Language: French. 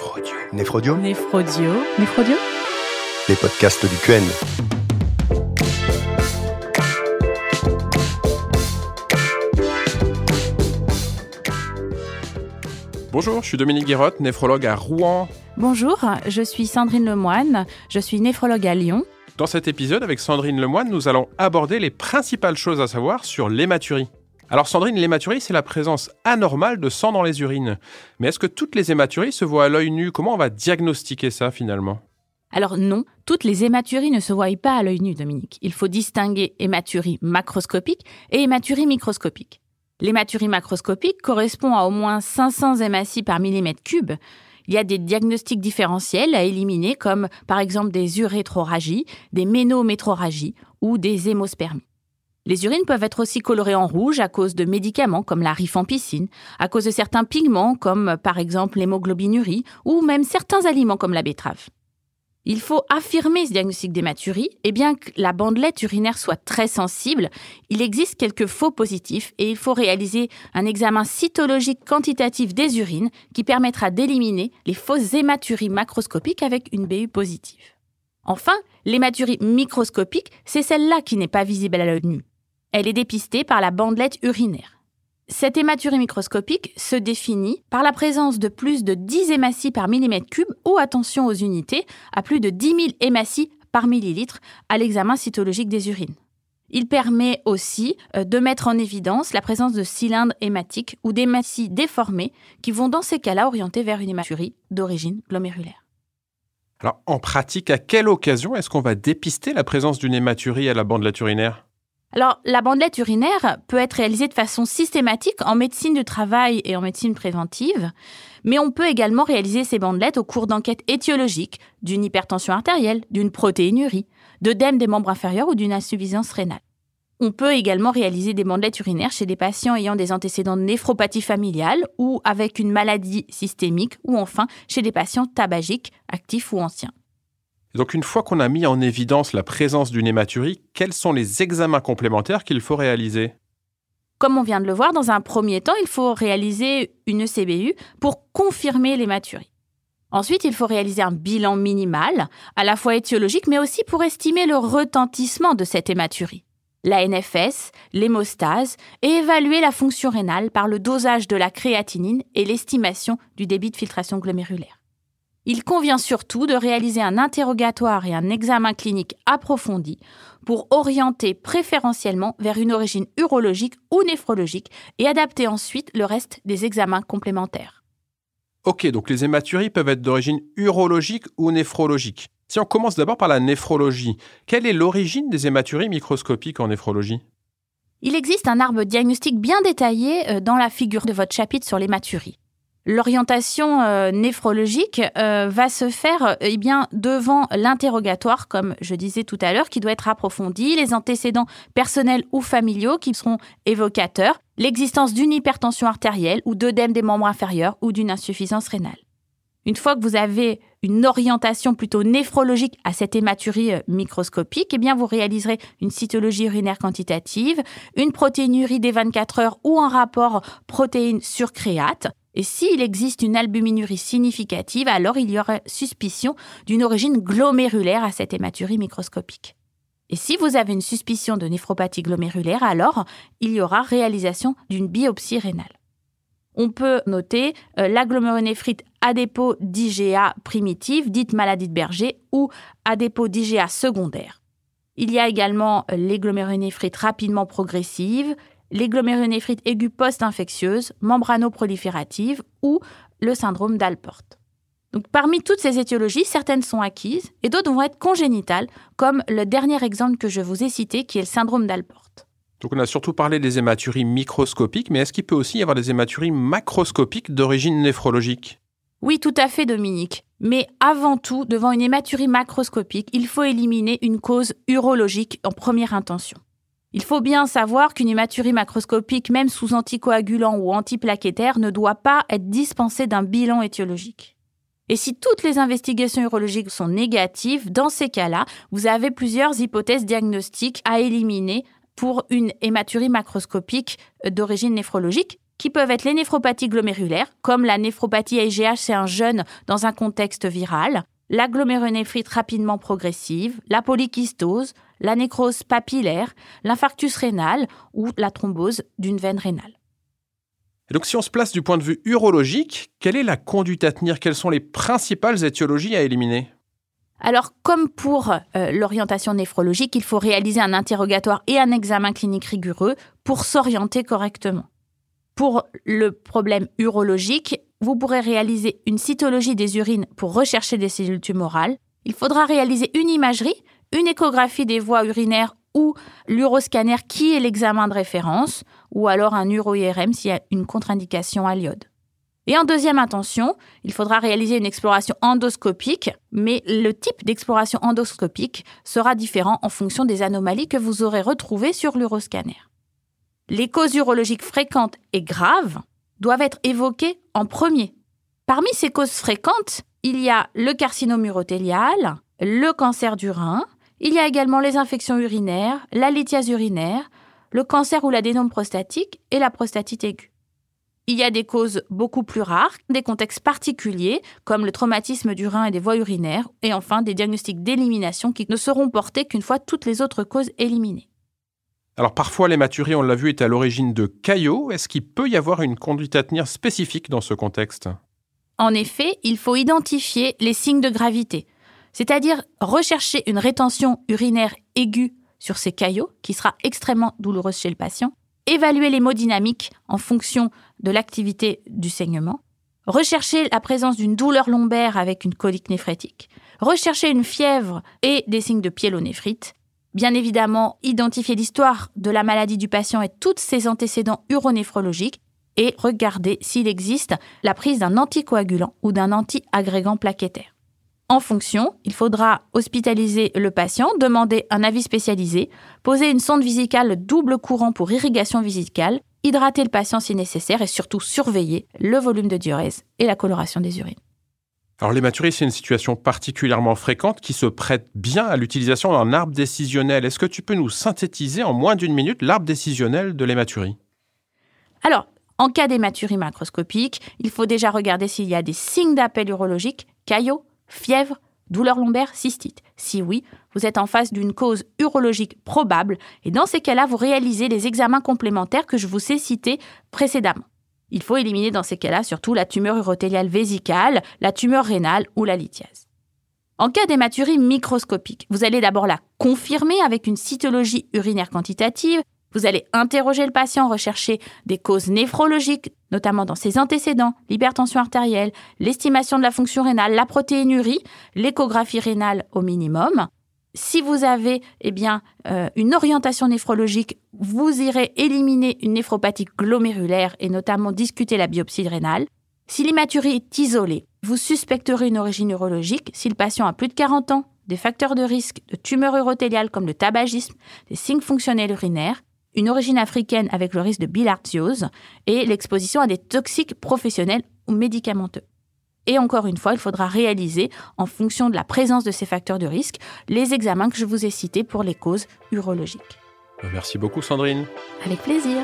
Néphrodio. Néphrodio. Néphrodio. Néphrodio. Les podcasts du QN. Bonjour, je suis Dominique Guérotte, néphrologue à Rouen. Bonjour, je suis Sandrine Lemoine, je suis néphrologue à Lyon. Dans cet épisode, avec Sandrine Lemoine, nous allons aborder les principales choses à savoir sur l'hématurie. Alors Sandrine, l'hématurie, c'est la présence anormale de sang dans les urines. Mais est-ce que toutes les hématuries se voient à l'œil nu? Comment on va diagnostiquer ça finalement? Alors non, toutes les hématuries ne se voient pas à l'œil nu, Dominique. Il faut distinguer hématurie macroscopique et hématurie microscopique. L'hématurie macroscopique correspond à au moins 500 hématies par millimètre cube. Il y a des diagnostics différentiels à éliminer comme par exemple des urétroragies, des ménométroragies ou des hémospermies. Les urines peuvent être aussi colorées en rouge à cause de médicaments comme la rifampicine, à cause de certains pigments comme par exemple l'hémoglobinurie ou même certains aliments comme la betterave. Il faut affirmer ce diagnostic d'hématurie et bien que la bandelette urinaire soit très sensible, il existe quelques faux positifs et il faut réaliser un examen cytologique quantitatif des urines qui permettra d'éliminer les fausses hématuries macroscopiques avec une BU positive. Enfin, l'hématurie microscopique, c'est celle-là qui n'est pas visible à l'œil nu. Elle est dépistée par la bandelette urinaire. Cette hématurie microscopique se définit par la présence de plus de 10 hématies par millimètre cube ou, attention aux unités, à plus de 10 000 hématies par millilitre à l'examen cytologique des urines. Il permet aussi euh, de mettre en évidence la présence de cylindres hématiques ou d'hématies déformées qui vont dans ces cas-là orienter vers une hématurie d'origine glomérulaire. Alors, en pratique, à quelle occasion est-ce qu'on va dépister la présence d'une hématurie à la bandelette urinaire? Alors, la bandelette urinaire peut être réalisée de façon systématique en médecine du travail et en médecine préventive, mais on peut également réaliser ces bandelettes au cours d'enquêtes étiologiques d'une hypertension artérielle, d'une protéinurie, d'œdème des membres inférieurs ou d'une insuffisance rénale. On peut également réaliser des bandelettes urinaires chez des patients ayant des antécédents de néphropathie familiale ou avec une maladie systémique ou enfin chez des patients tabagiques, actifs ou anciens donc une fois qu'on a mis en évidence la présence d'une hématurie, quels sont les examens complémentaires qu'il faut réaliser? Comme on vient de le voir, dans un premier temps, il faut réaliser une ECBU pour confirmer l'hématurie. Ensuite, il faut réaliser un bilan minimal, à la fois étiologique, mais aussi pour estimer le retentissement de cette hématurie. La NFS, l'hémostase, et évaluer la fonction rénale par le dosage de la créatinine et l'estimation du débit de filtration glomérulaire. Il convient surtout de réaliser un interrogatoire et un examen clinique approfondi pour orienter préférentiellement vers une origine urologique ou néphrologique et adapter ensuite le reste des examens complémentaires. Ok, donc les hématuries peuvent être d'origine urologique ou néphrologique. Si on commence d'abord par la néphrologie, quelle est l'origine des hématuries microscopiques en néphrologie? Il existe un arbre diagnostique bien détaillé euh, dans la figure de votre chapitre sur l'hématurie. L'orientation euh, néphrologique euh, va se faire euh, eh devant l'interrogatoire, comme je disais tout à l'heure, qui doit être approfondi, les antécédents personnels ou familiaux qui seront évocateurs, l'existence d'une hypertension artérielle ou d'œdème des membres inférieurs ou d'une insuffisance rénale. Une fois que vous avez une orientation plutôt néphrologique à cette hématurie microscopique, eh bien vous réaliserez une cytologie urinaire quantitative, une protéinurie des 24 heures ou un rapport protéines sur créate et s'il existe une albuminurie significative, alors il y aurait suspicion d'une origine glomérulaire à cette hématurie microscopique. Et si vous avez une suspicion de néphropathie glomérulaire, alors il y aura réalisation d'une biopsie rénale. On peut noter euh, l'aggloméronéphrite adépo d'IgA primitive, dite maladie de Berger, ou adépo d'IgA secondaire. Il y a également euh, les rapidement progressive, les glomérulonéphrite aiguë post-infectieuse, membrano-proliférative ou le syndrome d'Alport. Donc, parmi toutes ces étiologies, certaines sont acquises et d'autres vont être congénitales, comme le dernier exemple que je vous ai cité, qui est le syndrome d'Alport. Donc, on a surtout parlé des hématuries microscopiques, mais est-ce qu'il peut aussi y avoir des hématuries macroscopiques d'origine néphrologique? Oui, tout à fait, Dominique. Mais avant tout, devant une hématurie macroscopique, il faut éliminer une cause urologique en première intention. Il faut bien savoir qu'une hématurie macroscopique, même sous anticoagulant ou antiplaquettaire, ne doit pas être dispensée d'un bilan étiologique. Et si toutes les investigations urologiques sont négatives, dans ces cas-là, vous avez plusieurs hypothèses diagnostiques à éliminer pour une hématurie macroscopique d'origine néphrologique qui peuvent être les néphropathies glomérulaires, comme la néphropathie IgH chez un jeune dans un contexte viral, la glomérulonéphrite rapidement progressive, la polykystose, la nécrose papillaire, l'infarctus rénal ou la thrombose d'une veine rénale. Et donc si on se place du point de vue urologique, quelle est la conduite à tenir? Quelles sont les principales étiologies à éliminer? Alors, comme pour euh, l'orientation néphrologique, il faut réaliser un interrogatoire et un examen clinique rigoureux pour s'orienter correctement. Pour le problème urologique, vous pourrez réaliser une cytologie des urines pour rechercher des cellules tumorales. Il faudra réaliser une imagerie, une échographie des voies urinaires ou l'uroscanner qui est l'examen de référence, ou alors un uro-IRM s'il y a une contre-indication à l'iode. Et en deuxième intention, il faudra réaliser une exploration endoscopique, mais le type d'exploration endoscopique sera différent en fonction des anomalies que vous aurez retrouvées sur l'uroscanner. Les causes urologiques fréquentes et graves doivent être évoquées en premier. Parmi ces causes fréquentes, il y a le carcinome urothélial, le cancer du rein, il y a également les infections urinaires, la lithiase urinaire, le cancer ou l'adénome prostatique et la prostatite aiguë. Il y a des causes beaucoup plus rares, des contextes particuliers, comme le traumatisme du rein et des voies urinaires, et enfin des diagnostics d'élimination qui ne seront portés qu'une fois toutes les autres causes éliminées. Alors parfois l'hématurie, on l'a vu, est à l'origine de caillots. Est-ce qu'il peut y avoir une conduite à tenir spécifique dans ce contexte? En effet, il faut identifier les signes de gravité c'est-à-dire rechercher une rétention urinaire aiguë sur ces caillots, qui sera extrêmement douloureuse chez le patient, évaluer l'hémodynamique en fonction de l'activité du saignement, rechercher la présence d'une douleur lombaire avec une colique néphrétique, rechercher une fièvre et des signes de pyélonéphrite, bien évidemment identifier l'histoire de la maladie du patient et tous ses antécédents uronéphrologiques, et regarder s'il existe la prise d'un anticoagulant ou d'un antiagrégant plaquettaire. En fonction, il faudra hospitaliser le patient, demander un avis spécialisé, poser une sonde visicale double courant pour irrigation visicale, hydrater le patient si nécessaire et surtout surveiller le volume de diurèse et la coloration des urines. Alors l'hématurie, c'est une situation particulièrement fréquente qui se prête bien à l'utilisation d'un arbre décisionnel. Est-ce que tu peux nous synthétiser en moins d'une minute l'arbre décisionnel de l'hématurie? Alors, en cas d'hématurie macroscopique, il faut déjà regarder s'il y a des signes d'appel urologique, caillots, fièvre, douleur lombaire, cystite. Si oui, vous êtes en face d'une cause urologique probable et dans ces cas-là, vous réalisez les examens complémentaires que je vous ai cités précédemment. Il faut éliminer dans ces cas-là surtout la tumeur urothéliale vésicale, la tumeur rénale ou la lithiase. En cas d'hématurie microscopique, vous allez d'abord la confirmer avec une cytologie urinaire quantitative vous allez interroger le patient, rechercher des causes néphrologiques, notamment dans ses antécédents, l'hypertension artérielle, l'estimation de la fonction rénale, la protéinurie, l'échographie rénale au minimum. Si vous avez eh bien, euh, une orientation néphrologique, vous irez éliminer une néphropathie glomérulaire et notamment discuter la biopsie rénale. Si l'hématurie est isolée, vous suspecterez une origine urologique si le patient a plus de 40 ans, des facteurs de risque de tumeurs urothéliales comme le tabagisme, des signes fonctionnels urinaires, une origine africaine avec le risque de bilharziose et l'exposition à des toxiques professionnels ou médicamenteux. Et encore une fois, il faudra réaliser, en fonction de la présence de ces facteurs de risque, les examens que je vous ai cités pour les causes urologiques. Merci beaucoup Sandrine. Avec plaisir.